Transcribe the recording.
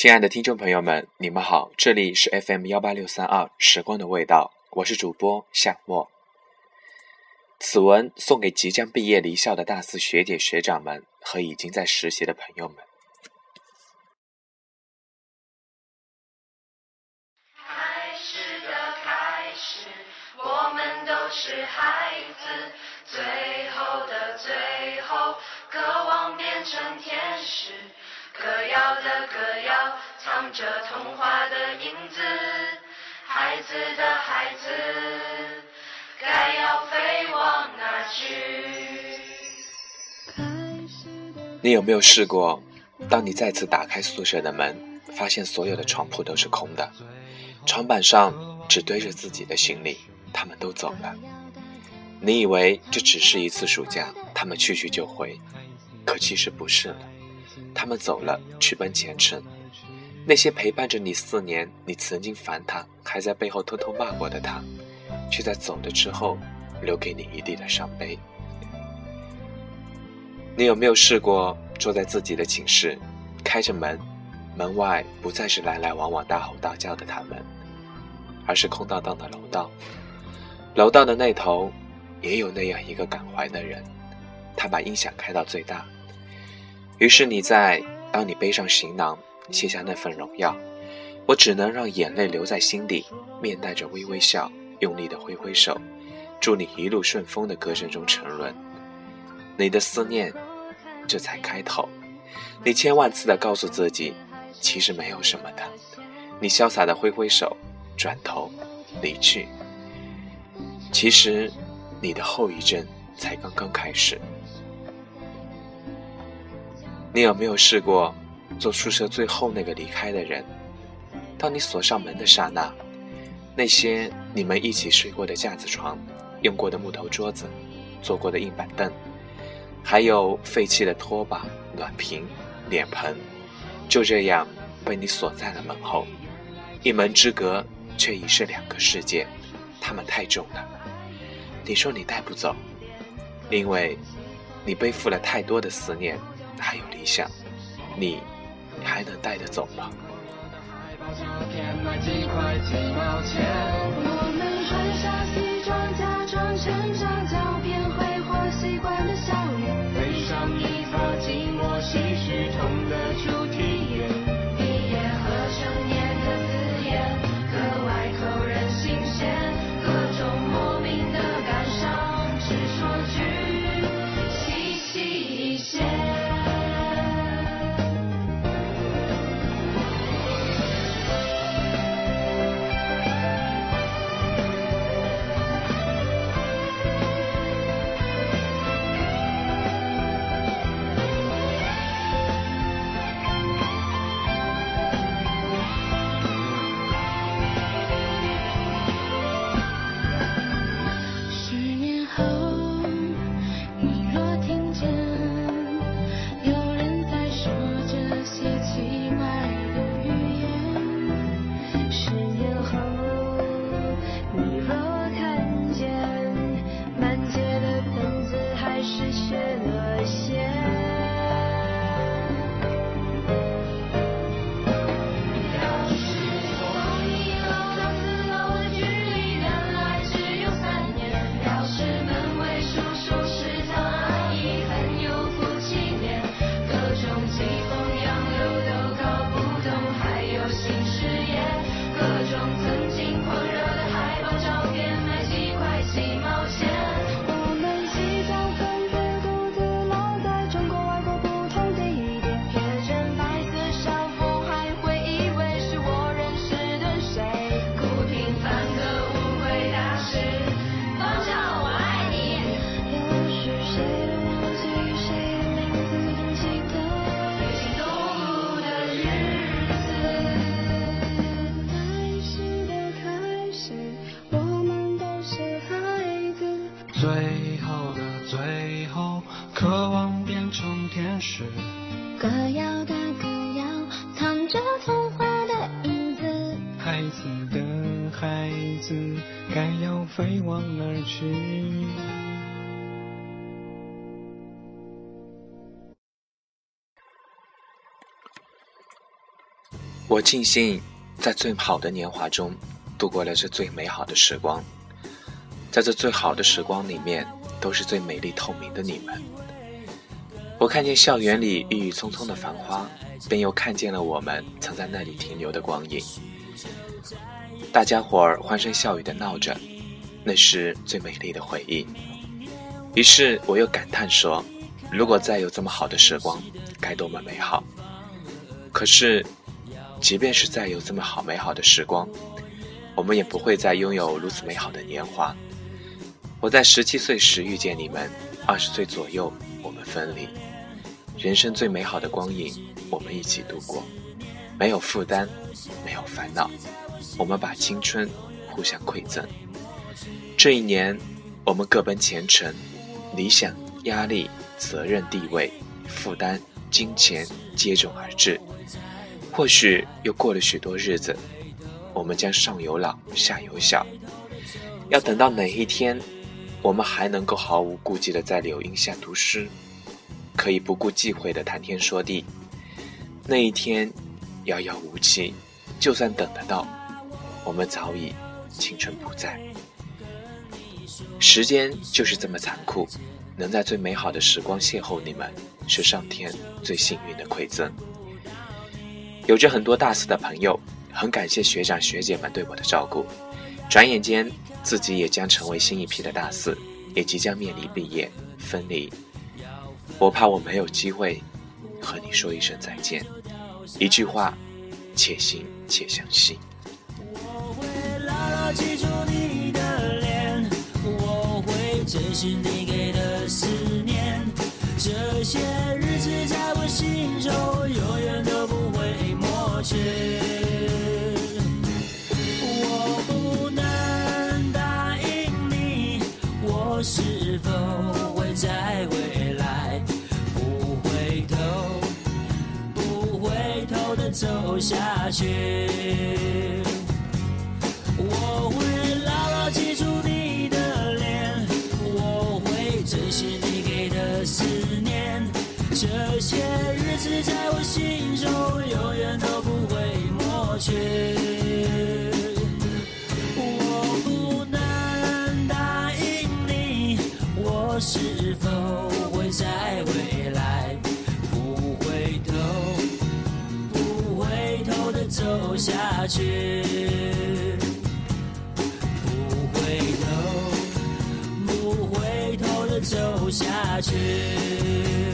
亲爱的听众朋友们，你们好，这里是 FM 幺八六三二时光的味道，我是主播夏沫。此文送给即将毕业离校的大四学姐学长们和已经在实习的朋友们。开始的开始，我们都是孩子，最后的最后，渴望变成天使。歌谣的歌，藏着童话的影子。孩子的孩子，该要飞往哪去？你有没有试过，当你再次打开宿舍的门，发现所有的床铺都是空的，床板上只堆着自己的行李，他们都走了。你以为这只是一次暑假，他们去去就回，可其实不是了。他们走了，去奔前程。那些陪伴着你四年，你曾经烦他，还在背后偷偷骂过的他，却在走了之后，留给你一地的伤悲。你有没有试过坐在自己的寝室，开着门，门外不再是来来往往大吼大叫的他们，而是空荡荡的楼道。楼道的那头，也有那样一个感怀的人，他把音响开到最大。于是你在，当你背上行囊，卸下那份荣耀，我只能让眼泪留在心底，面带着微微笑，用力的挥挥手，祝你一路顺风的歌声中沉沦。你的思念，这才开头。你千万次的告诉自己，其实没有什么的。你潇洒的挥挥手，转头离去。其实，你的后遗症才刚刚开始。你有没有试过做宿舍最后那个离开的人？当你锁上门的刹那，那些你们一起睡过的架子床、用过的木头桌子、坐过的硬板凳，还有废弃的拖把、暖瓶、脸盆，就这样被你锁在了门后。一门之隔，却已是两个世界。它们太重了，你说你带不走，因为你背负了太多的思念。还有理想，你还能带得走吗？心事。歌谣的歌谣，藏着童话的影子。孩子的孩子，该要飞往哪儿去？我庆幸在最好的年华中度过了这最美好的时光，在这最好的时光里面，都是最美丽透明的你们。我看见校园里郁郁葱葱的繁花，便又看见了我们曾在那里停留的光影。大家伙儿欢声笑语的闹着，那是最美丽的回忆。于是我又感叹说：“如果再有这么好的时光，该多么美好！”可是。即便是再有这么好美好的时光，我们也不会再拥有如此美好的年华。我在十七岁时遇见你们，二十岁左右我们分离，人生最美好的光影，我们一起度过，没有负担，没有烦恼，我们把青春互相馈赠。这一年，我们各奔前程，理想、压力、责任、地位、负担、金钱接踵而至。或许又过了许多日子，我们将上有老下有小，要等到哪一天，我们还能够毫无顾忌的在柳荫下读诗，可以不顾忌讳的谈天说地，那一天遥遥无期，就算等得到，我们早已青春不在。时间就是这么残酷，能在最美好的时光邂逅你们，是上天最幸运的馈赠。有着很多大四的朋友，很感谢学长学姐们对我的照顾。转眼间，自己也将成为新一批的大四，也即将面临毕业分离。我怕我没有机会和你说一声再见，一句话，且行且相惜。我会牢牢记住你的脸，我会珍惜你给的思念，这些日子在我心中永远都不。会抹去下去？不回头、不回头的走下去。